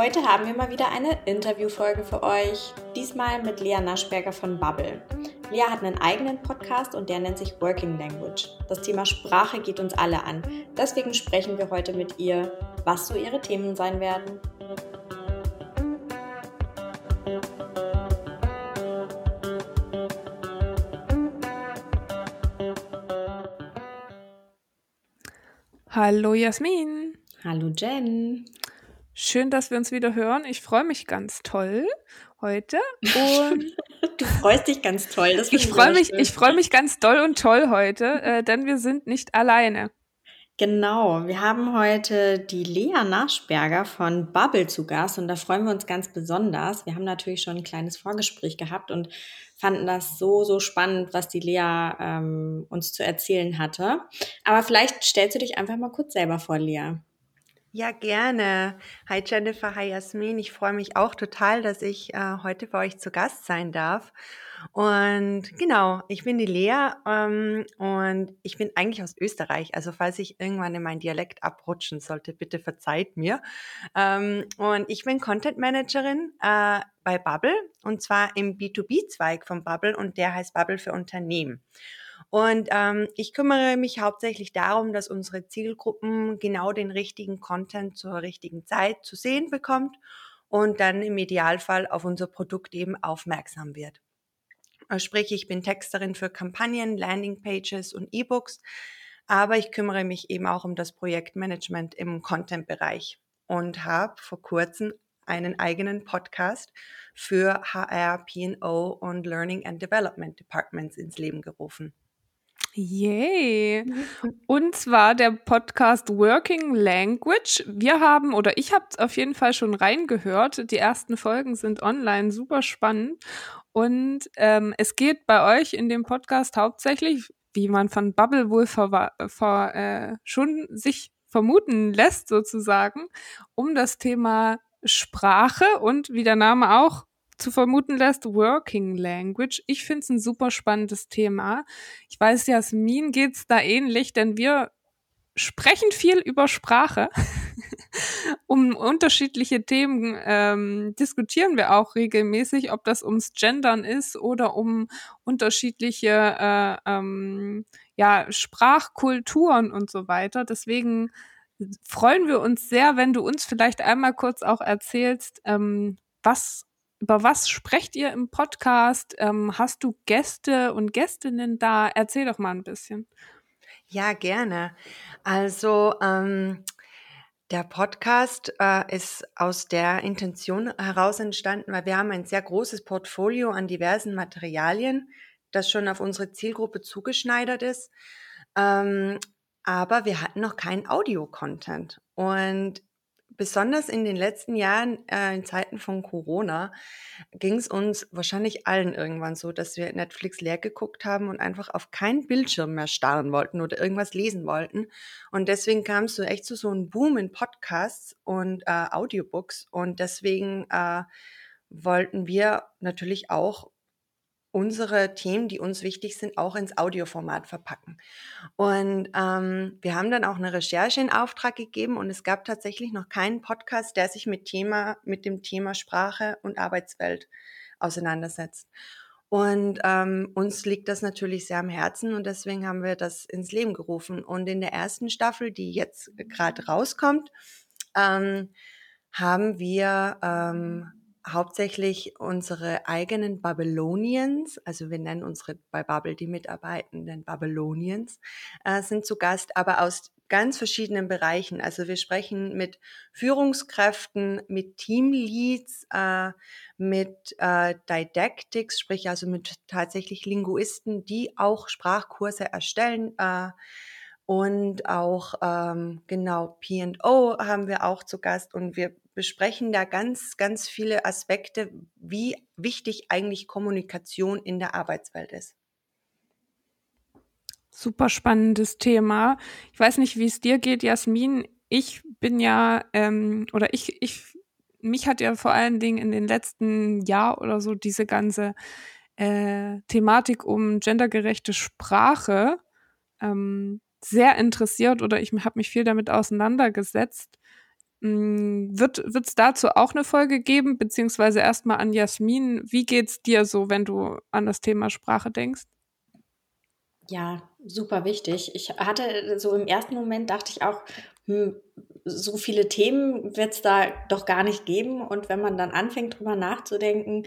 Heute haben wir mal wieder eine Interviewfolge für euch. Diesmal mit Lea Naschberger von Bubble. Lea hat einen eigenen Podcast und der nennt sich Working Language. Das Thema Sprache geht uns alle an. Deswegen sprechen wir heute mit ihr, was so ihre Themen sein werden. Hallo Jasmin. Hallo Jen. Schön, dass wir uns wieder hören. Ich freue mich ganz toll heute. Und du freust dich ganz toll. Das ich freue mich, ich freue mich ganz doll und toll heute, äh, denn wir sind nicht alleine. Genau, wir haben heute die Lea Naschberger von Bubble zu Gast und da freuen wir uns ganz besonders. Wir haben natürlich schon ein kleines Vorgespräch gehabt und fanden das so, so spannend, was die Lea ähm, uns zu erzählen hatte. Aber vielleicht stellst du dich einfach mal kurz selber vor, Lea. Ja, gerne. Hi Jennifer, hi Jasmin. Ich freue mich auch total, dass ich äh, heute bei euch zu Gast sein darf. Und genau, ich bin die Lea ähm, und ich bin eigentlich aus Österreich. Also falls ich irgendwann in meinen Dialekt abrutschen sollte, bitte verzeiht mir. Ähm, und ich bin Content Managerin äh, bei Bubble und zwar im B2B-Zweig von Bubble und der heißt Bubble für Unternehmen. Und ähm, ich kümmere mich hauptsächlich darum, dass unsere Zielgruppen genau den richtigen Content zur richtigen Zeit zu sehen bekommt und dann im Idealfall auf unser Produkt eben aufmerksam wird. Äh, sprich, ich bin Texterin für Kampagnen, Landingpages und E-Books, aber ich kümmere mich eben auch um das Projektmanagement im Content-Bereich und habe vor kurzem einen eigenen Podcast für HR, P&O und Learning and Development Departments ins Leben gerufen. Yay! Und zwar der Podcast Working Language. Wir haben, oder ich habe auf jeden Fall schon reingehört. Die ersten Folgen sind online, super spannend. Und ähm, es geht bei euch in dem Podcast hauptsächlich, wie man von Bubble wohl vor, vor, äh, schon sich vermuten lässt, sozusagen, um das Thema Sprache und wie der Name auch zu vermuten lässt, Working Language. Ich finde es ein super spannendes Thema. Ich weiß, Jasmin geht es da ähnlich, denn wir sprechen viel über Sprache. um unterschiedliche Themen ähm, diskutieren wir auch regelmäßig, ob das ums Gendern ist oder um unterschiedliche äh, ähm, ja, Sprachkulturen und so weiter. Deswegen freuen wir uns sehr, wenn du uns vielleicht einmal kurz auch erzählst, ähm, was über was sprecht ihr im Podcast? Ähm, hast du Gäste und Gästinnen da? Erzähl doch mal ein bisschen. Ja, gerne. Also ähm, der Podcast äh, ist aus der Intention heraus entstanden, weil wir haben ein sehr großes Portfolio an diversen Materialien, das schon auf unsere Zielgruppe zugeschneidert ist. Ähm, aber wir hatten noch keinen Audio-Content. Und besonders in den letzten Jahren, äh, in Zeiten von Corona, ging es uns wahrscheinlich allen irgendwann so, dass wir Netflix leer geguckt haben und einfach auf keinen Bildschirm mehr starren wollten oder irgendwas lesen wollten. Und deswegen kam es so echt zu so einem Boom in Podcasts und äh, Audiobooks. Und deswegen äh, wollten wir natürlich auch unsere Themen, die uns wichtig sind, auch ins Audioformat verpacken. Und ähm, wir haben dann auch eine Recherche in Auftrag gegeben und es gab tatsächlich noch keinen Podcast, der sich mit Thema, mit dem Thema Sprache und Arbeitswelt auseinandersetzt. Und ähm, uns liegt das natürlich sehr am Herzen und deswegen haben wir das ins Leben gerufen. Und in der ersten Staffel, die jetzt gerade rauskommt, ähm, haben wir ähm, hauptsächlich unsere eigenen Babylonians, also wir nennen unsere bei Bubble die Mitarbeitenden Babylonians, äh, sind zu Gast, aber aus ganz verschiedenen Bereichen. Also wir sprechen mit Führungskräften, mit Teamleads, äh, mit äh, Didactics, sprich also mit tatsächlich Linguisten, die auch Sprachkurse erstellen. Äh, und auch ähm, genau P&O haben wir auch zu Gast und wir besprechen da ganz, ganz viele Aspekte, wie wichtig eigentlich Kommunikation in der Arbeitswelt ist. Super spannendes Thema. Ich weiß nicht, wie es dir geht, Jasmin. Ich bin ja, ähm, oder ich, ich, mich hat ja vor allen Dingen in den letzten Jahr oder so diese ganze äh, Thematik um gendergerechte Sprache ähm, sehr interessiert oder ich habe mich viel damit auseinandergesetzt wird es dazu auch eine Folge geben, beziehungsweise erstmal an Jasmin. Wie geht's dir so, wenn du an das Thema Sprache denkst? Ja, super wichtig. Ich hatte so im ersten Moment dachte ich auch, hm, so viele Themen wird es da doch gar nicht geben. Und wenn man dann anfängt, drüber nachzudenken,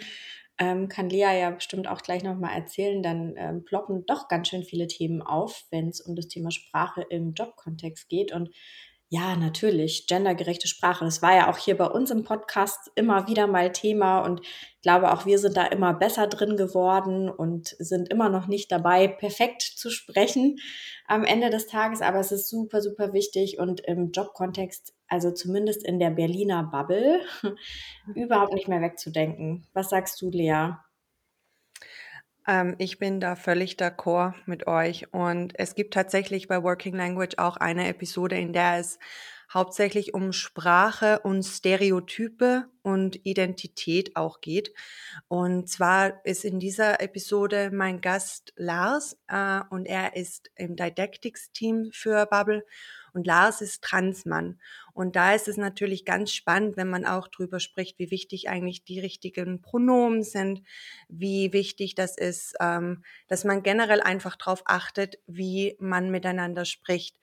ähm, kann Lea ja bestimmt auch gleich nochmal erzählen, dann ähm, ploppen doch ganz schön viele Themen auf, wenn es um das Thema Sprache im Jobkontext geht. Und ja, natürlich, gendergerechte Sprache. Das war ja auch hier bei uns im Podcast immer wieder mal Thema und ich glaube auch wir sind da immer besser drin geworden und sind immer noch nicht dabei, perfekt zu sprechen am Ende des Tages, aber es ist super, super wichtig und im Jobkontext, also zumindest in der Berliner Bubble, überhaupt nicht mehr wegzudenken. Was sagst du, Lea? Ähm, ich bin da völlig d'accord mit euch. Und es gibt tatsächlich bei Working Language auch eine Episode, in der es hauptsächlich um Sprache und Stereotype und Identität auch geht. Und zwar ist in dieser Episode mein Gast Lars äh, und er ist im Didactics-Team für Bubble und Lars ist Transmann. Und da ist es natürlich ganz spannend, wenn man auch drüber spricht, wie wichtig eigentlich die richtigen Pronomen sind, wie wichtig das ist, ähm, dass man generell einfach darauf achtet, wie man miteinander spricht.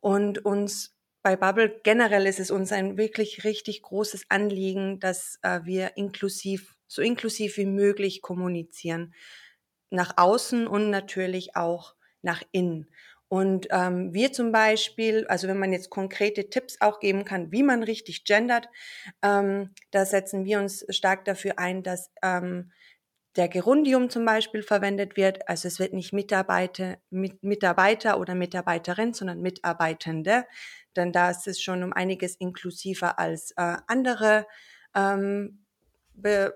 Und uns bei Bubble generell ist es uns ein wirklich richtig großes Anliegen, dass äh, wir inklusiv, so inklusiv wie möglich kommunizieren. Nach außen und natürlich auch nach innen. Und ähm, wir zum Beispiel, also wenn man jetzt konkrete Tipps auch geben kann, wie man richtig gendert, ähm, da setzen wir uns stark dafür ein, dass ähm, der Gerundium zum Beispiel verwendet wird. Also es wird nicht Mitarbeiter, mit, Mitarbeiter oder Mitarbeiterin, sondern Mitarbeitende. Denn da ist es schon um einiges inklusiver als äh, andere, ähm,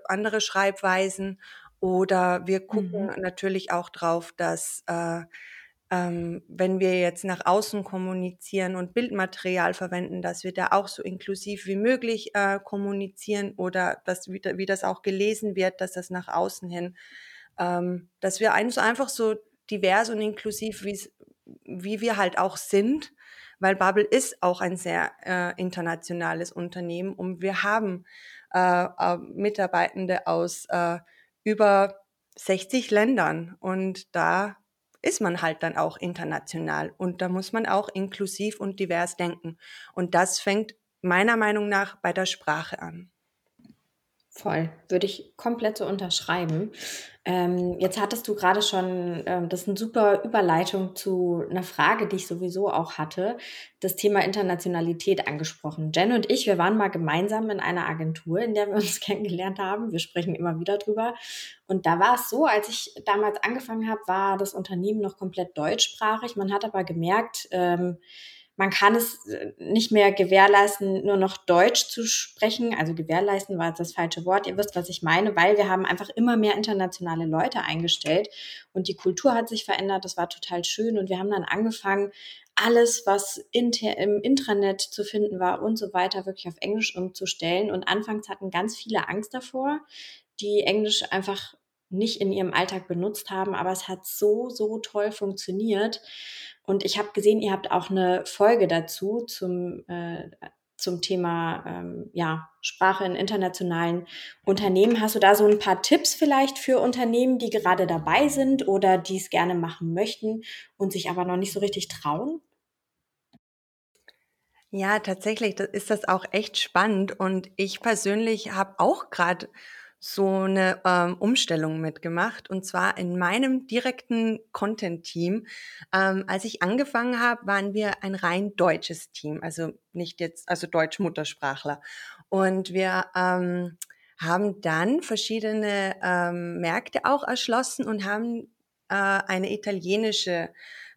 andere Schreibweisen. Oder wir gucken mhm. natürlich auch drauf, dass äh, ähm, wenn wir jetzt nach außen kommunizieren und Bildmaterial verwenden, dass wir da auch so inklusiv wie möglich äh, kommunizieren oder dass, wie, wie, das auch gelesen wird, dass das nach außen hin, ähm, dass wir einfach so divers und inklusiv, wie wir halt auch sind, weil Bubble ist auch ein sehr äh, internationales Unternehmen und wir haben äh, äh Mitarbeitende aus äh, über 60 Ländern und da ist man halt dann auch international und da muss man auch inklusiv und divers denken. Und das fängt meiner Meinung nach bei der Sprache an. Voll, würde ich komplett so unterschreiben. Ähm, jetzt hattest du gerade schon, ähm, das ist eine super Überleitung zu einer Frage, die ich sowieso auch hatte, das Thema Internationalität angesprochen. Jen und ich, wir waren mal gemeinsam in einer Agentur, in der wir uns kennengelernt haben. Wir sprechen immer wieder drüber. Und da war es so, als ich damals angefangen habe, war das Unternehmen noch komplett deutschsprachig. Man hat aber gemerkt, ähm, man kann es äh, nicht mehr gewährleisten, nur noch Deutsch zu sprechen. Also gewährleisten war das falsche Wort. Ihr wisst, was ich meine, weil wir haben einfach immer mehr internationale Leute eingestellt und die Kultur hat sich verändert. Das war total schön und wir haben dann angefangen, alles, was inter im Intranet zu finden war und so weiter, wirklich auf Englisch umzustellen. Und anfangs hatten ganz viele Angst davor, die Englisch einfach nicht in ihrem Alltag benutzt haben, aber es hat so, so toll funktioniert. Und ich habe gesehen, ihr habt auch eine Folge dazu zum, äh, zum Thema ähm, ja, Sprache in internationalen Unternehmen. Hast du da so ein paar Tipps vielleicht für Unternehmen, die gerade dabei sind oder die es gerne machen möchten und sich aber noch nicht so richtig trauen? Ja, tatsächlich ist das auch echt spannend und ich persönlich habe auch gerade so eine ähm, Umstellung mitgemacht und zwar in meinem direkten Content-Team. Ähm, als ich angefangen habe, waren wir ein rein deutsches Team, also nicht jetzt, also Deutsch-Muttersprachler. Und wir ähm, haben dann verschiedene ähm, Märkte auch erschlossen und haben äh, eine italienische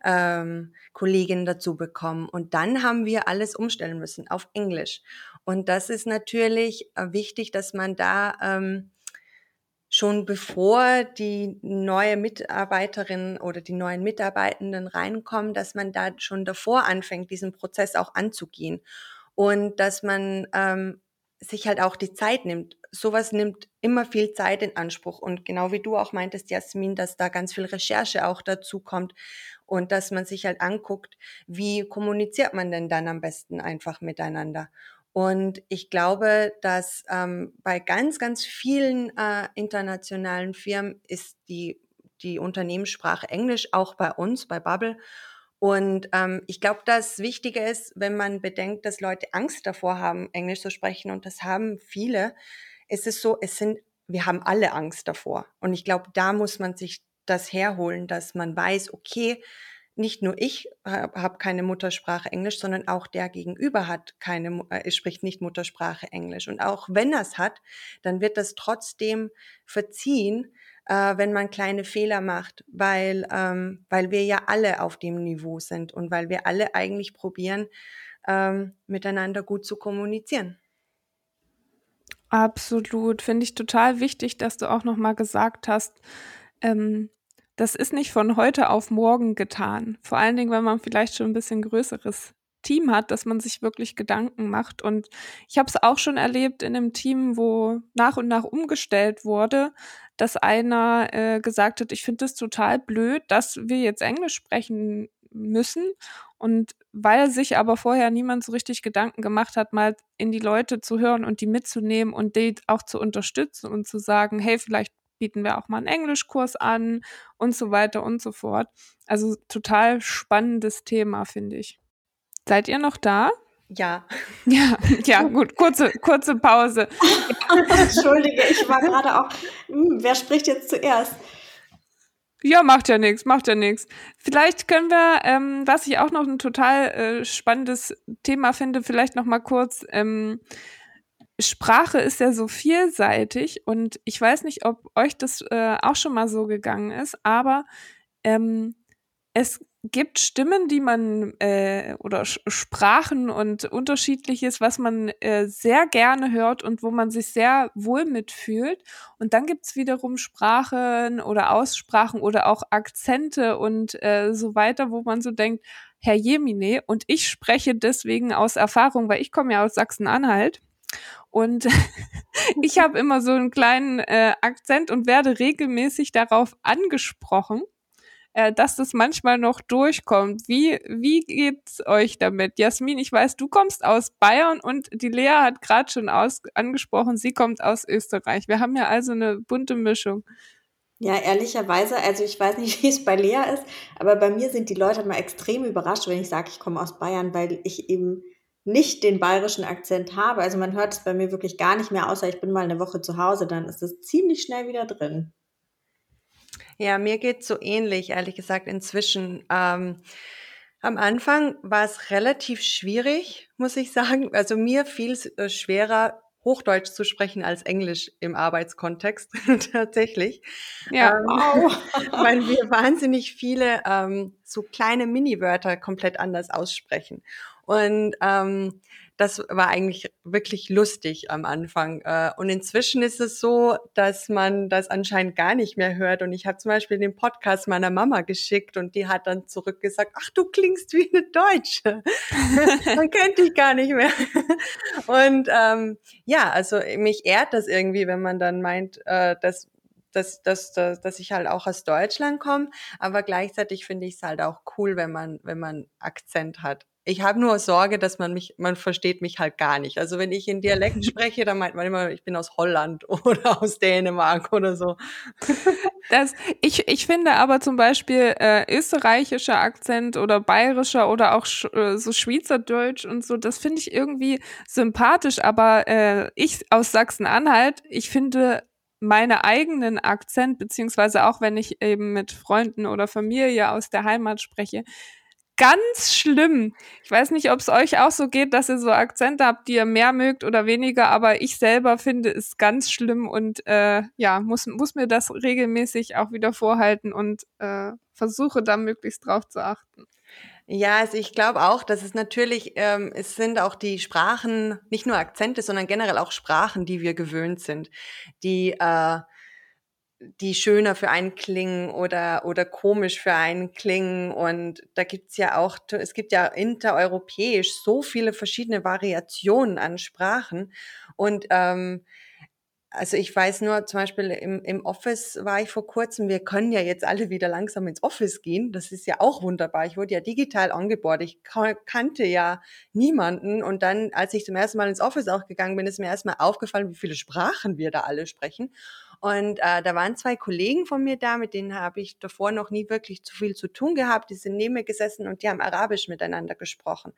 ähm, Kollegin dazu bekommen. Und dann haben wir alles umstellen müssen auf Englisch. Und das ist natürlich äh, wichtig, dass man da ähm, schon bevor die neue Mitarbeiterin oder die neuen Mitarbeitenden reinkommen, dass man da schon davor anfängt, diesen Prozess auch anzugehen und dass man ähm, sich halt auch die Zeit nimmt. Sowas nimmt immer viel Zeit in Anspruch und genau wie du auch meintest, Jasmin, dass da ganz viel Recherche auch dazu kommt und dass man sich halt anguckt, wie kommuniziert man denn dann am besten einfach miteinander. Und ich glaube, dass ähm, bei ganz, ganz vielen äh, internationalen Firmen ist die, die Unternehmenssprache Englisch, auch bei uns, bei Bubble. Und ähm, ich glaube, das Wichtige ist, wenn man bedenkt, dass Leute Angst davor haben, Englisch zu sprechen, und das haben viele, ist es so, es sind, wir haben alle Angst davor. Und ich glaube, da muss man sich das herholen, dass man weiß, okay, nicht nur ich habe keine Muttersprache Englisch, sondern auch der Gegenüber hat keine, äh, spricht nicht Muttersprache Englisch. Und auch wenn er es hat, dann wird das trotzdem verziehen, äh, wenn man kleine Fehler macht, weil, ähm, weil wir ja alle auf dem Niveau sind und weil wir alle eigentlich probieren, ähm, miteinander gut zu kommunizieren. Absolut. Finde ich total wichtig, dass du auch nochmal gesagt hast, ähm, das ist nicht von heute auf morgen getan. Vor allen Dingen, wenn man vielleicht schon ein bisschen größeres Team hat, dass man sich wirklich Gedanken macht. Und ich habe es auch schon erlebt in einem Team, wo nach und nach umgestellt wurde, dass einer äh, gesagt hat, ich finde es total blöd, dass wir jetzt Englisch sprechen müssen. Und weil sich aber vorher niemand so richtig Gedanken gemacht hat, mal in die Leute zu hören und die mitzunehmen und die auch zu unterstützen und zu sagen, hey, vielleicht bieten wir auch mal einen Englischkurs an und so weiter und so fort. Also total spannendes Thema, finde ich. Seid ihr noch da? Ja. Ja, ja, gut, kurze, kurze Pause. Entschuldige, ich war gerade auch, hm, wer spricht jetzt zuerst? Ja, macht ja nichts, macht ja nichts. Vielleicht können wir, ähm, was ich auch noch ein total äh, spannendes Thema finde, vielleicht noch mal kurz ähm, Sprache ist ja so vielseitig und ich weiß nicht, ob euch das äh, auch schon mal so gegangen ist, aber ähm, es gibt Stimmen, die man äh, oder Sprachen und unterschiedliches, was man äh, sehr gerne hört und wo man sich sehr wohl mitfühlt. Und dann gibt's wiederum Sprachen oder Aussprachen oder auch Akzente und äh, so weiter, wo man so denkt, Herr Jemine, und ich spreche deswegen aus Erfahrung, weil ich komme ja aus Sachsen-Anhalt. Und ich habe immer so einen kleinen äh, Akzent und werde regelmäßig darauf angesprochen, äh, dass das manchmal noch durchkommt. Wie, wie geht's euch damit? Jasmin, ich weiß, du kommst aus Bayern und die Lea hat gerade schon aus, angesprochen, sie kommt aus Österreich. Wir haben ja also eine bunte Mischung. Ja, ehrlicherweise, also ich weiß nicht, wie es bei Lea ist, aber bei mir sind die Leute mal extrem überrascht, wenn ich sage, ich komme aus Bayern, weil ich eben nicht den bayerischen Akzent habe. Also man hört es bei mir wirklich gar nicht mehr, außer ich bin mal eine Woche zu Hause, dann ist es ziemlich schnell wieder drin. Ja, mir geht so ähnlich, ehrlich gesagt, inzwischen. Ähm, am Anfang war es relativ schwierig, muss ich sagen. Also mir fiel es äh, schwerer, Hochdeutsch zu sprechen als Englisch im Arbeitskontext tatsächlich. Ja, ähm, wow. weil wir wahnsinnig viele ähm, so kleine Mini-Wörter komplett anders aussprechen. Und ähm, das war eigentlich wirklich lustig am Anfang. Äh, und inzwischen ist es so, dass man das anscheinend gar nicht mehr hört. Und ich habe zum Beispiel den Podcast meiner Mama geschickt und die hat dann zurückgesagt, ach, du klingst wie eine Deutsche. man kennt dich gar nicht mehr. und ähm, ja, also mich ehrt das irgendwie, wenn man dann meint, äh, dass dass, dass, dass, dass ich halt auch aus Deutschland komme, aber gleichzeitig finde ich es halt auch cool, wenn man, wenn man Akzent hat. Ich habe nur Sorge, dass man mich, man versteht mich halt gar nicht. Also wenn ich in Dialekt spreche, dann meint man immer, ich bin aus Holland oder aus Dänemark oder so. Das, ich, ich finde aber zum Beispiel äh, österreichischer Akzent oder bayerischer oder auch äh, so Schweizerdeutsch und so, das finde ich irgendwie sympathisch. Aber äh, ich aus Sachsen-Anhalt, ich finde meine eigenen Akzent, beziehungsweise auch wenn ich eben mit Freunden oder Familie aus der Heimat spreche, ganz schlimm. Ich weiß nicht, ob es euch auch so geht, dass ihr so Akzente habt, die ihr mehr mögt oder weniger, aber ich selber finde es ganz schlimm und äh, ja, muss, muss mir das regelmäßig auch wieder vorhalten und äh, versuche da möglichst drauf zu achten. Ja, also ich glaube auch, dass es natürlich, ähm, es sind auch die Sprachen, nicht nur Akzente, sondern generell auch Sprachen, die wir gewöhnt sind, die äh, die schöner für einen klingen oder, oder komisch für einen klingen. Und da gibt's ja auch, es gibt ja intereuropäisch so viele verschiedene Variationen an Sprachen. Und ähm, also ich weiß nur, zum Beispiel im, im Office war ich vor kurzem, wir können ja jetzt alle wieder langsam ins Office gehen. Das ist ja auch wunderbar. Ich wurde ja digital angebordet. Ich kannte ja niemanden. Und dann, als ich zum ersten Mal ins Office auch gegangen bin, ist mir erstmal aufgefallen, wie viele Sprachen wir da alle sprechen. Und äh, da waren zwei Kollegen von mir da, mit denen habe ich davor noch nie wirklich zu viel zu tun gehabt. Die sind neben mir gesessen und die haben Arabisch miteinander gesprochen.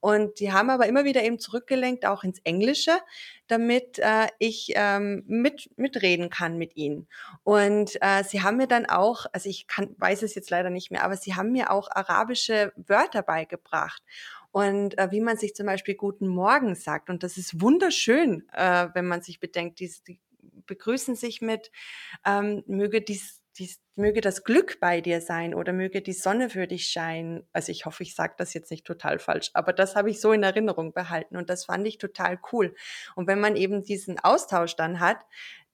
Und die haben aber immer wieder eben zurückgelenkt, auch ins Englische, damit äh, ich ähm, mit, mitreden kann mit ihnen. Und äh, sie haben mir dann auch, also ich kann, weiß es jetzt leider nicht mehr, aber sie haben mir auch arabische Wörter beigebracht und äh, wie man sich zum Beispiel Guten Morgen sagt. Und das ist wunderschön, äh, wenn man sich bedenkt, die, die begrüßen sich mit, ähm, möge dies, dies, möge das Glück bei dir sein oder möge die Sonne für dich scheinen. Also ich hoffe, ich sage das jetzt nicht total falsch, aber das habe ich so in Erinnerung behalten und das fand ich total cool. Und wenn man eben diesen Austausch dann hat,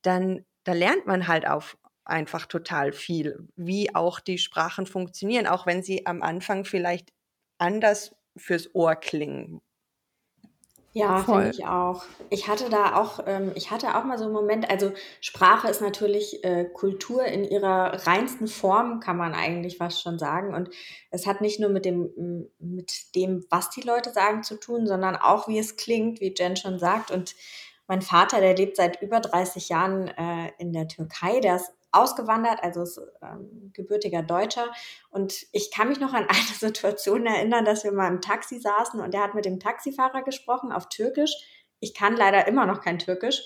dann da lernt man halt auf einfach total viel, wie auch die Sprachen funktionieren, auch wenn sie am Anfang vielleicht anders fürs Ohr klingen, ja, finde ich auch. Ich hatte da auch, ähm, ich hatte auch mal so einen Moment, also Sprache ist natürlich äh, Kultur in ihrer reinsten Form, kann man eigentlich fast schon sagen. Und es hat nicht nur mit dem, mit dem, was die Leute sagen, zu tun, sondern auch, wie es klingt, wie Jen schon sagt. Und mein Vater, der lebt seit über 30 Jahren äh, in der Türkei, der ist ausgewandert, also ist ähm, gebürtiger Deutscher. Und ich kann mich noch an eine Situation erinnern, dass wir mal im Taxi saßen und der hat mit dem Taxifahrer gesprochen auf Türkisch. Ich kann leider immer noch kein Türkisch.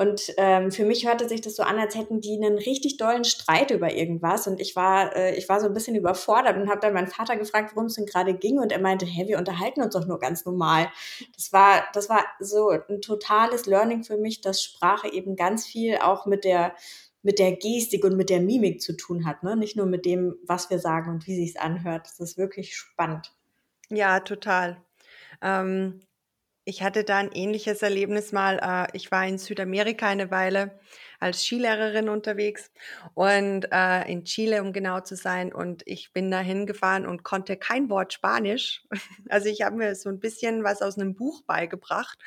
Und ähm, für mich hörte sich das so an, als hätten die einen richtig dollen Streit über irgendwas. Und ich war, äh, ich war so ein bisschen überfordert und habe dann meinen Vater gefragt, worum es denn gerade ging. Und er meinte, hä, wir unterhalten uns doch nur ganz normal. Das war, das war so ein totales Learning für mich, dass Sprache eben ganz viel auch mit der mit der Gestik und mit der Mimik zu tun hat, ne? Nicht nur mit dem, was wir sagen und wie sich's anhört. Das ist wirklich spannend. Ja, total. Ähm, ich hatte da ein ähnliches Erlebnis mal. Äh, ich war in Südamerika eine Weile als Skilehrerin unterwegs und äh, in Chile, um genau zu sein. Und ich bin da hingefahren und konnte kein Wort Spanisch. Also ich habe mir so ein bisschen was aus einem Buch beigebracht.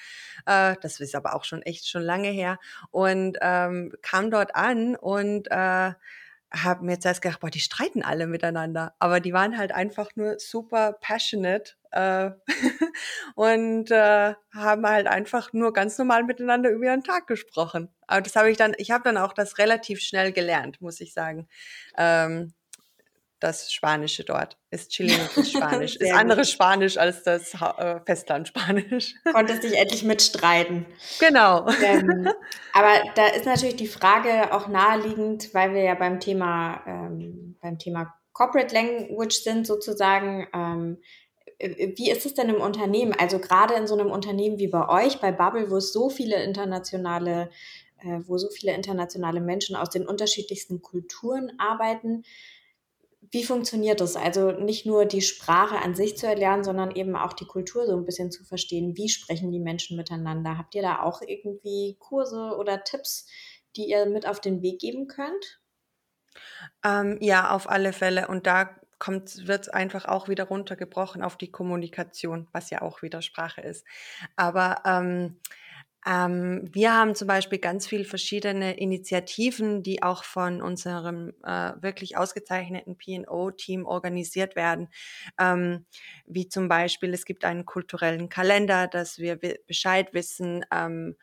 Äh, das ist aber auch schon echt schon lange her. Und ähm, kam dort an und äh, habe mir jetzt erst gedacht, boah, die streiten alle miteinander. Aber die waren halt einfach nur super passionate äh, und äh, haben halt einfach nur ganz normal miteinander über ihren Tag gesprochen. Aber das habe ich dann, ich habe dann auch das relativ schnell gelernt, muss ich sagen. Ähm, das Spanische dort. Ist chilenisch Spanisch. ist anderes Spanisch als das äh, Festlandspanisch. Konntest dich endlich mitstreiten. Genau. Ähm, aber da ist natürlich die Frage auch naheliegend, weil wir ja beim Thema, ähm, beim Thema Corporate Language sind sozusagen. Ähm, wie ist es denn im Unternehmen? Also gerade in so einem Unternehmen wie bei euch, bei Bubble, wo es so viele internationale äh, wo so viele internationale Menschen aus den unterschiedlichsten Kulturen arbeiten. Wie funktioniert das? Also nicht nur die Sprache an sich zu erlernen, sondern eben auch die Kultur so ein bisschen zu verstehen. Wie sprechen die Menschen miteinander? Habt ihr da auch irgendwie Kurse oder Tipps, die ihr mit auf den Weg geben könnt? Ähm, ja, auf alle Fälle. Und da kommt, wird einfach auch wieder runtergebrochen auf die Kommunikation, was ja auch wieder Sprache ist. Aber ähm, ähm, wir haben zum Beispiel ganz viele verschiedene Initiativen, die auch von unserem äh, wirklich ausgezeichneten PO-Team organisiert werden. Ähm, wie zum Beispiel, es gibt einen kulturellen Kalender, dass wir Bescheid wissen, ähm,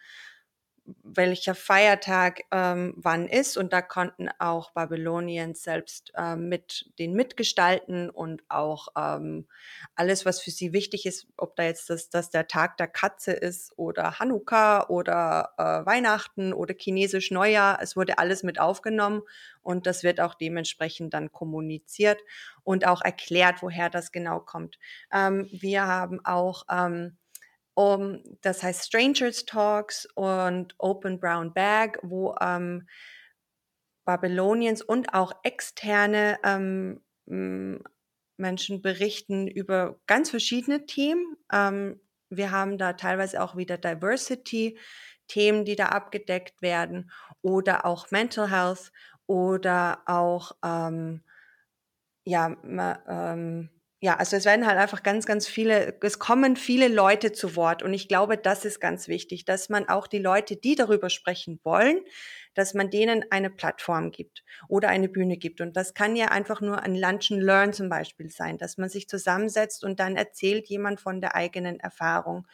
welcher Feiertag ähm, wann ist und da konnten auch Babyloniens selbst äh, mit den mitgestalten und auch ähm, alles, was für sie wichtig ist, ob da jetzt das, das der Tag der Katze ist oder Hanukkah oder äh, Weihnachten oder chinesisch Neujahr, es wurde alles mit aufgenommen und das wird auch dementsprechend dann kommuniziert und auch erklärt, woher das genau kommt. Ähm, wir haben auch ähm, um, das heißt Strangers Talks und Open Brown Bag, wo ähm, Babyloniens und auch externe ähm, Menschen berichten über ganz verschiedene Themen. Ähm, wir haben da teilweise auch wieder Diversity-Themen, die da abgedeckt werden oder auch Mental Health oder auch ähm, ja, ähm, ja, also es werden halt einfach ganz, ganz viele, es kommen viele Leute zu Wort und ich glaube, das ist ganz wichtig, dass man auch die Leute, die darüber sprechen wollen, dass man denen eine Plattform gibt oder eine Bühne gibt. Und das kann ja einfach nur ein Lunch and Learn zum Beispiel sein, dass man sich zusammensetzt und dann erzählt jemand von der eigenen Erfahrung.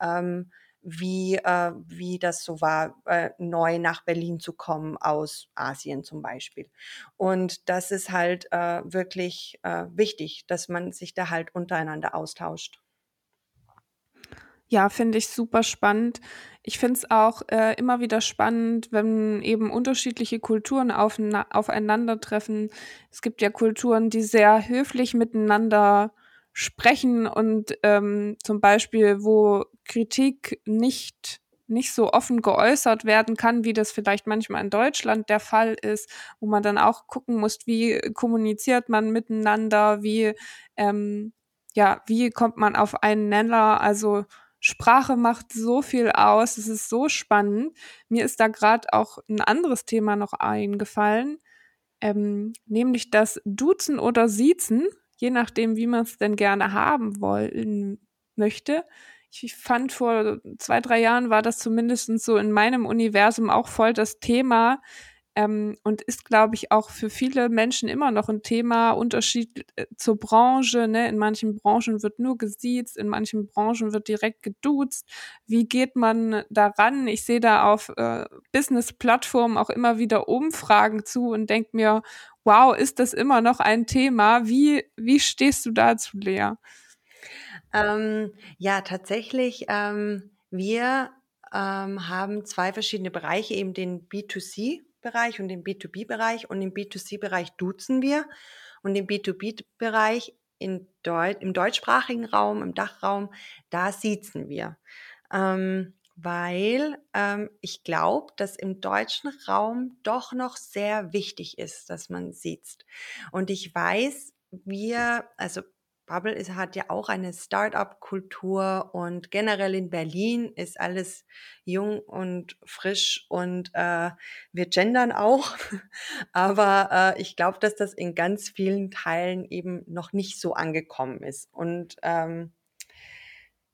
Ähm, wie, äh, wie das so war, äh, neu nach Berlin zu kommen aus Asien zum Beispiel. Und das ist halt äh, wirklich äh, wichtig, dass man sich da halt untereinander austauscht. Ja, finde ich super spannend. Ich finde es auch äh, immer wieder spannend, wenn eben unterschiedliche Kulturen aufeinandertreffen. Es gibt ja Kulturen, die sehr höflich miteinander sprechen und ähm, zum Beispiel, wo Kritik nicht nicht so offen geäußert werden kann, wie das vielleicht manchmal in Deutschland der Fall ist, wo man dann auch gucken muss, wie kommuniziert man miteinander, wie ähm, ja, wie kommt man auf einen Nenner? Also Sprache macht so viel aus, es ist so spannend. Mir ist da gerade auch ein anderes Thema noch eingefallen, ähm, nämlich das Duzen oder Siezen je nachdem, wie man es denn gerne haben wollen möchte. Ich fand vor zwei, drei Jahren war das zumindest so in meinem Universum auch voll das Thema, ähm, und ist, glaube ich, auch für viele Menschen immer noch ein Thema, Unterschied äh, zur Branche. Ne? In manchen Branchen wird nur gesiezt, in manchen Branchen wird direkt geduzt. Wie geht man daran? Ich sehe da auf äh, Business-Plattformen auch immer wieder Umfragen zu und denke mir, wow, ist das immer noch ein Thema? Wie, wie stehst du dazu, Lea? Ähm, ja, tatsächlich, ähm, wir ähm, haben zwei verschiedene Bereiche, eben den B2C Bereich und im B2B-Bereich. Und im B2C-Bereich duzen wir. Und im B2B-Bereich in Deut im deutschsprachigen Raum, im Dachraum, da siezen wir. Ähm, weil ähm, ich glaube, dass im deutschen Raum doch noch sehr wichtig ist, dass man sieht. Und ich weiß, wir, also Bubble ist, hat ja auch eine Start-up-Kultur und generell in Berlin ist alles jung und frisch und äh, wir gendern auch. Aber äh, ich glaube, dass das in ganz vielen Teilen eben noch nicht so angekommen ist. Und ähm,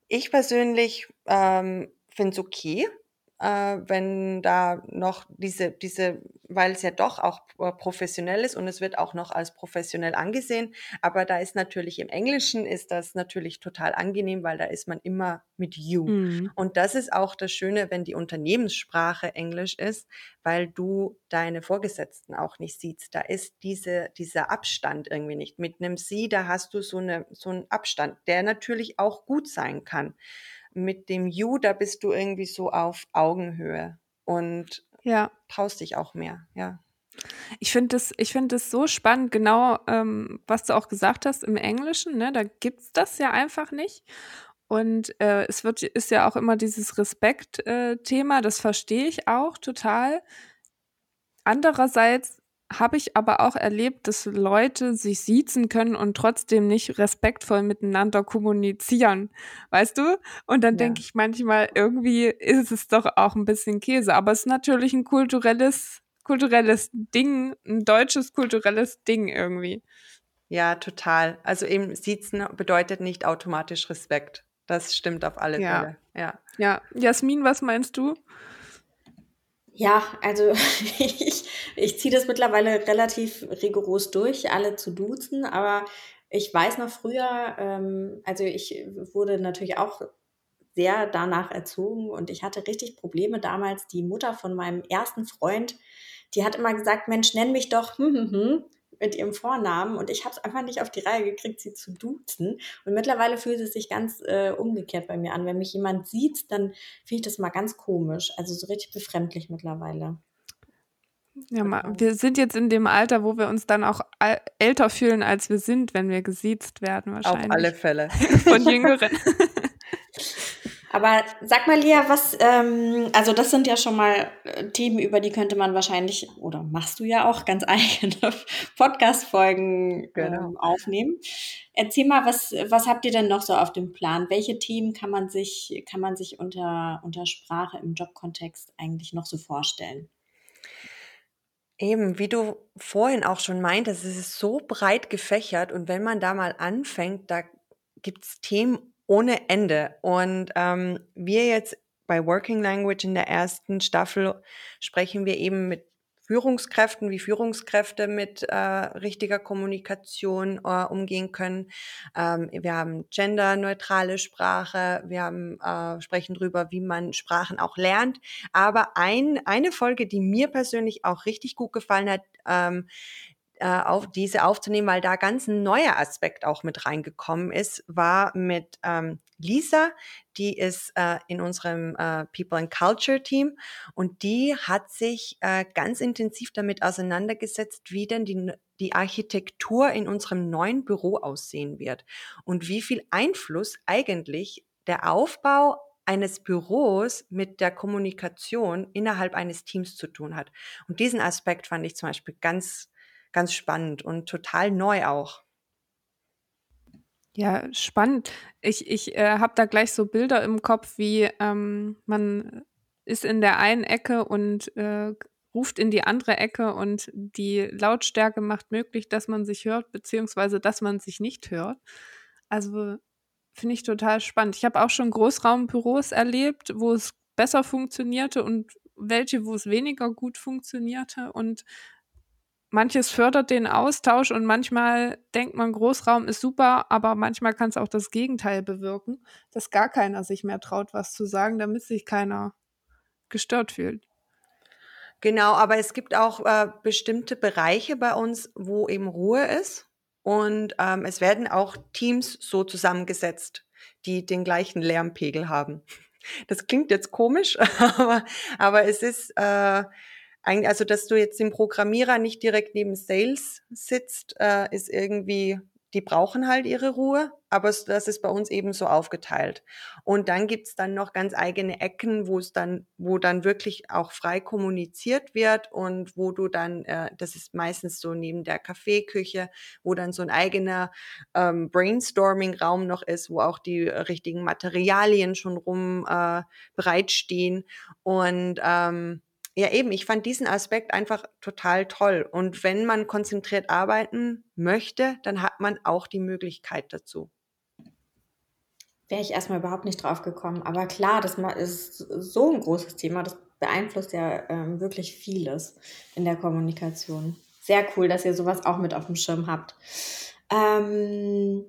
ich persönlich ähm, finde es okay, äh, wenn da noch diese, diese, weil es ja doch auch äh, professionell ist und es wird auch noch als professionell angesehen. Aber da ist natürlich im Englischen ist das natürlich total angenehm, weil da ist man immer mit you. Mhm. Und das ist auch das Schöne, wenn die Unternehmenssprache Englisch ist, weil du deine Vorgesetzten auch nicht siehst. Da ist diese, dieser Abstand irgendwie nicht. Mit einem Sie, da hast du so, eine, so einen Abstand, der natürlich auch gut sein kann mit dem You, da bist du irgendwie so auf Augenhöhe und ja. traust dich auch mehr, ja. Ich finde es ich finde es so spannend, genau, ähm, was du auch gesagt hast im Englischen, ne? Da gibt's das ja einfach nicht. Und äh, es wird, ist ja auch immer dieses Respekt-Thema, äh, das verstehe ich auch total. Andererseits habe ich aber auch erlebt, dass Leute sich siezen können und trotzdem nicht respektvoll miteinander kommunizieren. Weißt du? Und dann ja. denke ich manchmal, irgendwie ist es doch auch ein bisschen Käse. Aber es ist natürlich ein kulturelles, kulturelles Ding, ein deutsches kulturelles Ding irgendwie. Ja, total. Also eben Siezen bedeutet nicht automatisch Respekt. Das stimmt auf alle ja. Fälle. Ja. Ja. Jasmin, was meinst du? Ja, also ich, ich ziehe das mittlerweile relativ rigoros durch, alle zu duzen, aber ich weiß noch früher, ähm, also ich wurde natürlich auch sehr danach erzogen und ich hatte richtig Probleme damals. Die Mutter von meinem ersten Freund, die hat immer gesagt, Mensch, nenn mich doch hm, hm, hm mit ihrem Vornamen und ich habe es einfach nicht auf die Reihe gekriegt, sie zu duzen. Und mittlerweile fühlt es sich ganz äh, umgekehrt bei mir an. Wenn mich jemand sieht, dann finde ich das mal ganz komisch, also so richtig befremdlich mittlerweile. Ja, genau. wir sind jetzt in dem Alter, wo wir uns dann auch älter fühlen, als wir sind, wenn wir gesiezt werden, wahrscheinlich. Auf alle Fälle. Von Jüngeren. Aber sag mal, Lia, was, ähm, also das sind ja schon mal äh, Themen, über die könnte man wahrscheinlich, oder machst du ja auch ganz eigene Podcast-Folgen genau. ähm, aufnehmen. Erzähl mal, was, was habt ihr denn noch so auf dem Plan? Welche Themen kann man sich, kann man sich unter, unter Sprache im Jobkontext eigentlich noch so vorstellen? Eben, wie du vorhin auch schon meintest, es ist so breit gefächert und wenn man da mal anfängt, da gibt's Themen ohne Ende. Und ähm, wir jetzt bei Working Language in der ersten Staffel sprechen wir eben mit Führungskräften, wie Führungskräfte mit äh, richtiger Kommunikation äh, umgehen können. Ähm, wir haben genderneutrale Sprache, wir haben, äh, sprechen darüber, wie man Sprachen auch lernt. Aber ein, eine Folge, die mir persönlich auch richtig gut gefallen hat, ähm, äh, auf diese aufzunehmen, weil da ganz ein neuer Aspekt auch mit reingekommen ist, war mit ähm, Lisa, die ist äh, in unserem äh, People and Culture Team und die hat sich äh, ganz intensiv damit auseinandergesetzt, wie denn die, die Architektur in unserem neuen Büro aussehen wird und wie viel Einfluss eigentlich der Aufbau eines Büros mit der Kommunikation innerhalb eines Teams zu tun hat. Und diesen Aspekt fand ich zum Beispiel ganz ganz spannend und total neu auch. Ja, spannend. Ich, ich äh, habe da gleich so Bilder im Kopf, wie ähm, man ist in der einen Ecke und äh, ruft in die andere Ecke und die Lautstärke macht möglich, dass man sich hört, beziehungsweise dass man sich nicht hört. Also finde ich total spannend. Ich habe auch schon Großraumbüros erlebt, wo es besser funktionierte und welche, wo es weniger gut funktionierte. Und manches fördert den Austausch und manchmal denkt man, Großraum ist super, aber manchmal kann es auch das Gegenteil bewirken, dass gar keiner sich mehr traut, was zu sagen, damit sich keiner gestört fühlt. Genau, aber es gibt auch äh, bestimmte Bereiche bei uns, wo eben Ruhe ist. Und ähm, es werden auch Teams so zusammengesetzt, die den gleichen Lärmpegel haben. Das klingt jetzt komisch, aber, aber es ist, äh, also dass du jetzt den Programmierer nicht direkt neben Sales sitzt, äh, ist irgendwie, die brauchen halt ihre Ruhe, aber das ist bei uns eben so aufgeteilt. Und dann gibt's dann noch ganz eigene Ecken, wo es dann, wo dann wirklich auch frei kommuniziert wird und wo du dann, äh, das ist meistens so neben der Kaffeeküche, wo dann so ein eigener ähm, Brainstorming-Raum noch ist, wo auch die richtigen Materialien schon rum äh, bereitstehen. Und ähm, ja, eben, ich fand diesen Aspekt einfach total toll. Und wenn man konzentriert arbeiten möchte, dann hat man auch die Möglichkeit dazu. Wäre ich erstmal überhaupt nicht drauf gekommen. Aber klar, das ist so ein großes Thema, das beeinflusst ja ähm, wirklich vieles in der Kommunikation. Sehr cool, dass ihr sowas auch mit auf dem Schirm habt. Ähm,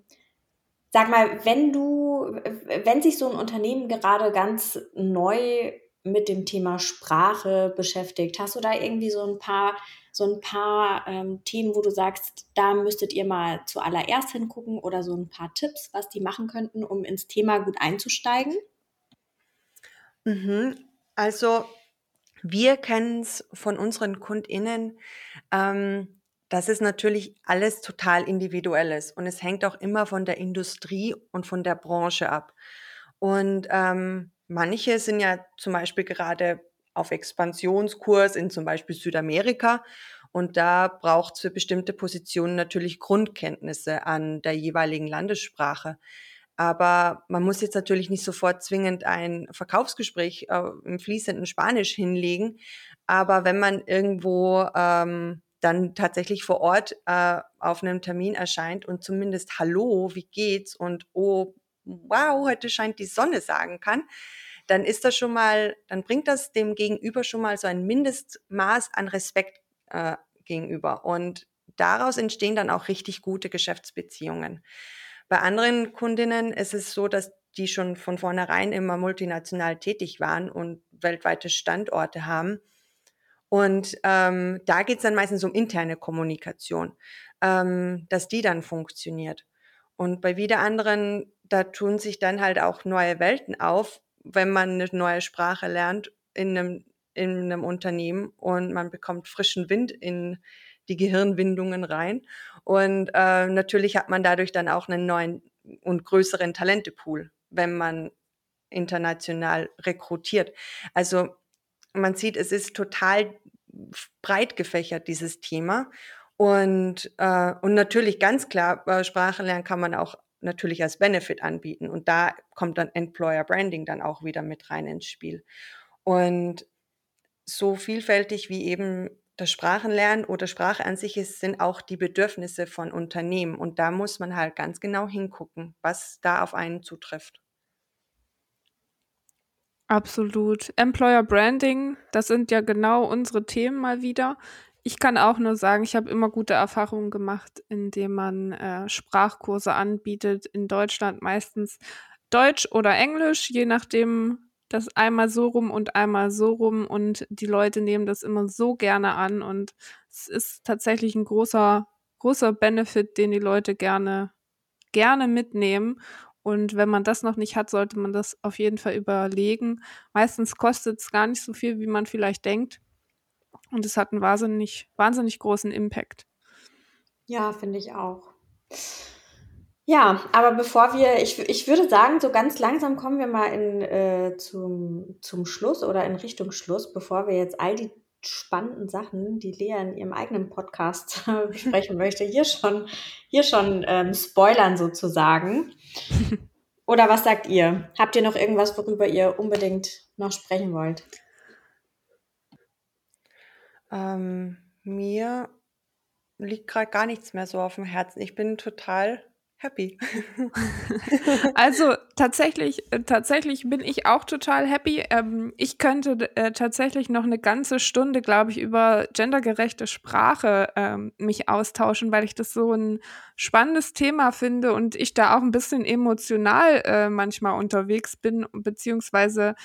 sag mal, wenn du, wenn sich so ein Unternehmen gerade ganz neu mit dem Thema Sprache beschäftigt? Hast du da irgendwie so ein paar, so ein paar ähm, Themen, wo du sagst, da müsstet ihr mal zuallererst hingucken oder so ein paar Tipps, was die machen könnten, um ins Thema gut einzusteigen? Mhm. Also wir kennen es von unseren KundInnen, ähm, dass es natürlich alles total individuell ist und es hängt auch immer von der Industrie und von der Branche ab. Und ähm, Manche sind ja zum Beispiel gerade auf Expansionskurs in zum Beispiel Südamerika und da braucht es für bestimmte Positionen natürlich Grundkenntnisse an der jeweiligen Landessprache. Aber man muss jetzt natürlich nicht sofort zwingend ein Verkaufsgespräch äh, im fließenden Spanisch hinlegen. Aber wenn man irgendwo ähm, dann tatsächlich vor Ort äh, auf einem Termin erscheint und zumindest Hallo, wie geht's und oh, wow, heute scheint die Sonne sagen kann, dann ist das schon mal, dann bringt das dem Gegenüber schon mal so ein Mindestmaß an Respekt äh, gegenüber. Und daraus entstehen dann auch richtig gute Geschäftsbeziehungen. Bei anderen Kundinnen ist es so, dass die schon von vornherein immer multinational tätig waren und weltweite Standorte haben. Und ähm, da geht es dann meistens um interne Kommunikation, ähm, dass die dann funktioniert. Und bei wieder anderen, da tun sich dann halt auch neue Welten auf, wenn man eine neue Sprache lernt in einem, in einem Unternehmen und man bekommt frischen Wind in die Gehirnwindungen rein. Und äh, natürlich hat man dadurch dann auch einen neuen und größeren Talentepool, wenn man international rekrutiert. Also man sieht, es ist total breit gefächert, dieses Thema. Und, äh, und natürlich ganz klar, äh, Sprache lernen kann man auch natürlich als Benefit anbieten. Und da kommt dann Employer Branding dann auch wieder mit rein ins Spiel. Und so vielfältig wie eben das Sprachenlernen oder Sprache an sich ist, sind auch die Bedürfnisse von Unternehmen. Und da muss man halt ganz genau hingucken, was da auf einen zutrifft. Absolut. Employer Branding, das sind ja genau unsere Themen mal wieder. Ich kann auch nur sagen, ich habe immer gute Erfahrungen gemacht, indem man äh, Sprachkurse anbietet. In Deutschland meistens Deutsch oder Englisch, je nachdem, das einmal so rum und einmal so rum. Und die Leute nehmen das immer so gerne an. Und es ist tatsächlich ein großer, großer Benefit, den die Leute gerne, gerne mitnehmen. Und wenn man das noch nicht hat, sollte man das auf jeden Fall überlegen. Meistens kostet es gar nicht so viel, wie man vielleicht denkt. Und es hat einen wahnsinnig, wahnsinnig großen Impact. Ja, finde ich auch. Ja, aber bevor wir, ich, ich würde sagen, so ganz langsam kommen wir mal in, äh, zum, zum Schluss oder in Richtung Schluss, bevor wir jetzt all die spannenden Sachen, die Lea in ihrem eigenen Podcast besprechen möchte, hier schon, hier schon ähm, spoilern sozusagen. Oder was sagt ihr? Habt ihr noch irgendwas, worüber ihr unbedingt noch sprechen wollt? Ähm, mir liegt gerade gar nichts mehr so auf dem Herzen. Ich bin total happy. Also tatsächlich, äh, tatsächlich bin ich auch total happy. Ähm, ich könnte äh, tatsächlich noch eine ganze Stunde, glaube ich, über gendergerechte Sprache ähm, mich austauschen, weil ich das so ein spannendes Thema finde und ich da auch ein bisschen emotional äh, manchmal unterwegs bin, beziehungsweise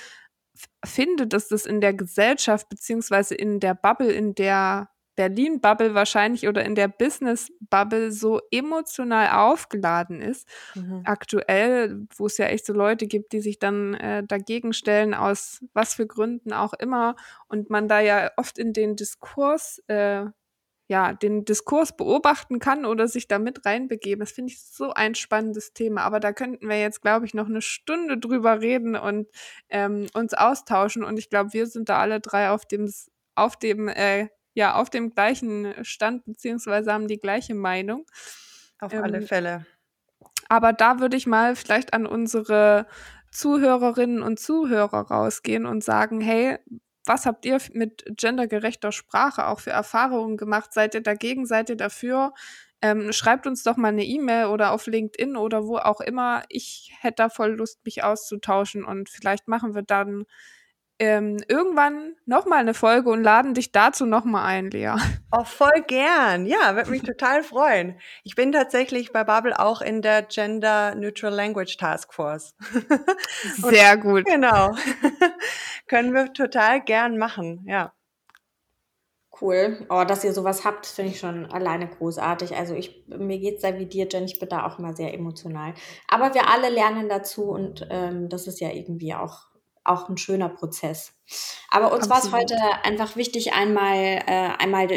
finde, dass das in der Gesellschaft beziehungsweise in der Bubble, in der Berlin-Bubble wahrscheinlich oder in der Business-Bubble so emotional aufgeladen ist. Mhm. Aktuell, wo es ja echt so Leute gibt, die sich dann äh, dagegen stellen, aus was für Gründen auch immer. Und man da ja oft in den Diskurs äh, ja, den Diskurs beobachten kann oder sich da mit reinbegeben. Das finde ich so ein spannendes Thema. Aber da könnten wir jetzt, glaube ich, noch eine Stunde drüber reden und ähm, uns austauschen. Und ich glaube, wir sind da alle drei auf dem, auf dem, äh, ja, auf dem gleichen Stand, beziehungsweise haben die gleiche Meinung. Auf ähm, alle Fälle. Aber da würde ich mal vielleicht an unsere Zuhörerinnen und Zuhörer rausgehen und sagen, hey, was habt ihr mit gendergerechter Sprache auch für Erfahrungen gemacht? Seid ihr dagegen? Seid ihr dafür? Ähm, schreibt uns doch mal eine E-Mail oder auf LinkedIn oder wo auch immer. Ich hätte da voll Lust, mich auszutauschen und vielleicht machen wir dann ähm, irgendwann nochmal eine Folge und laden dich dazu nochmal ein, Lea. Oh, voll gern. Ja, würde mich total freuen. Ich bin tatsächlich bei Bubble auch in der Gender Neutral Language Task Force. Sehr gut. Genau. Können wir total gern machen, ja. Cool. Oh, dass ihr sowas habt, finde ich schon alleine großartig. Also ich, mir geht es da wie dir, Jen, ich bin da auch immer sehr emotional. Aber wir alle lernen dazu und ähm, das ist ja irgendwie auch auch ein schöner Prozess. Aber uns war es heute einfach wichtig, einmal, äh, einmal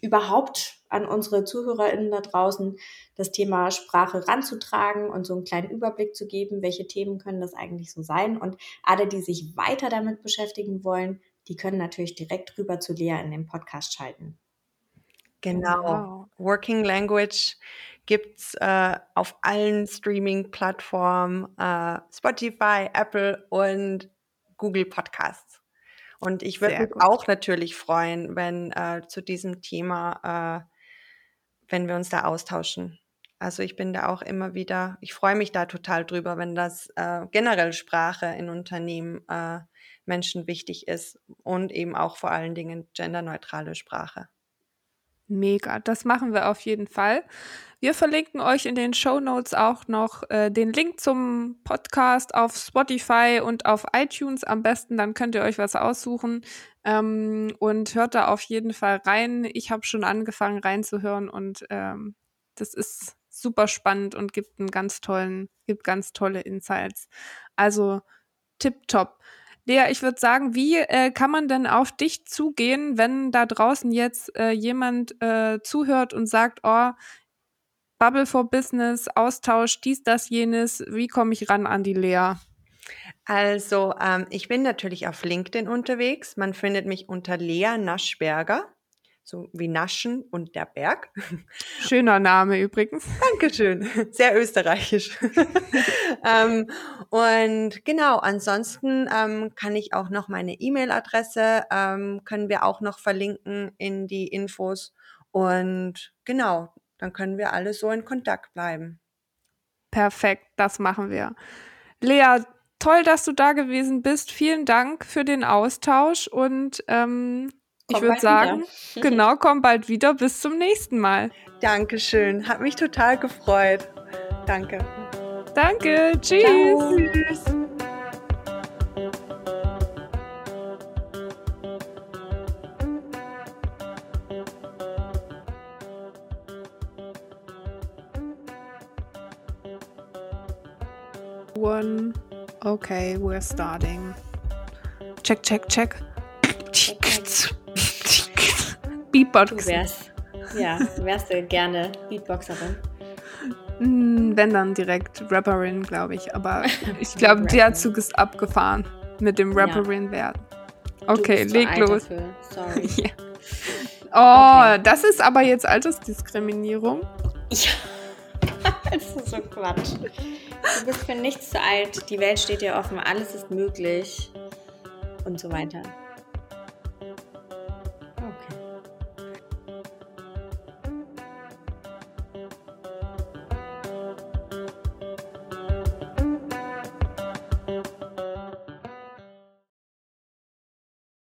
überhaupt an unsere ZuhörerInnen da draußen das Thema Sprache ranzutragen und so einen kleinen Überblick zu geben, welche Themen können das eigentlich so sein. Und alle, die sich weiter damit beschäftigen wollen, die können natürlich direkt rüber zu Lea in den Podcast schalten. Genau. Wow. Working Language gibt es äh, auf allen Streaming-Plattformen, äh, Spotify, Apple und Google Podcasts. Und ich würde mich auch natürlich freuen, wenn äh, zu diesem Thema, äh, wenn wir uns da austauschen. Also ich bin da auch immer wieder, ich freue mich da total drüber, wenn das äh, generell Sprache in Unternehmen äh, Menschen wichtig ist und eben auch vor allen Dingen genderneutrale Sprache. Mega, das machen wir auf jeden Fall. Wir verlinken euch in den Show Notes auch noch äh, den Link zum Podcast auf Spotify und auf iTunes am besten. Dann könnt ihr euch was aussuchen ähm, und hört da auf jeden Fall rein. Ich habe schon angefangen reinzuhören und ähm, das ist super spannend und gibt einen ganz tollen, gibt ganz tolle Insights. Also tipptopp. Lea, ich würde sagen, wie äh, kann man denn auf dich zugehen, wenn da draußen jetzt äh, jemand äh, zuhört und sagt, oh, Bubble for Business, Austausch, dies, das, jenes, wie komme ich ran an die Lea? Also, ähm, ich bin natürlich auf LinkedIn unterwegs. Man findet mich unter Lea Naschberger so wie Naschen und der Berg. Schöner Name übrigens. Dankeschön. Sehr österreichisch. ähm, und genau, ansonsten ähm, kann ich auch noch meine E-Mail-Adresse, ähm, können wir auch noch verlinken in die Infos. Und genau, dann können wir alle so in Kontakt bleiben. Perfekt, das machen wir. Lea, toll, dass du da gewesen bist. Vielen Dank für den Austausch und ähm, ich würde sagen, genau, komm bald wieder. Bis zum nächsten Mal. Dankeschön. Hat mich total gefreut. Danke. Danke. Tschüss. Ciao. Tschüss. One. Okay, we're starting. Check, check, check. Beatbox. Du wärst, ja, wärst du gerne Beatboxerin? Hm, wenn dann direkt Rapperin, glaube ich. Aber ich glaube, der Zug ist abgefahren mit dem Rapperin werden. Okay, leg los. Sorry. ja. Oh, okay. das ist aber jetzt Altersdiskriminierung. Ja. das ist so Quatsch. Du bist für nichts zu alt. Die Welt steht dir offen. Alles ist möglich. Und so weiter.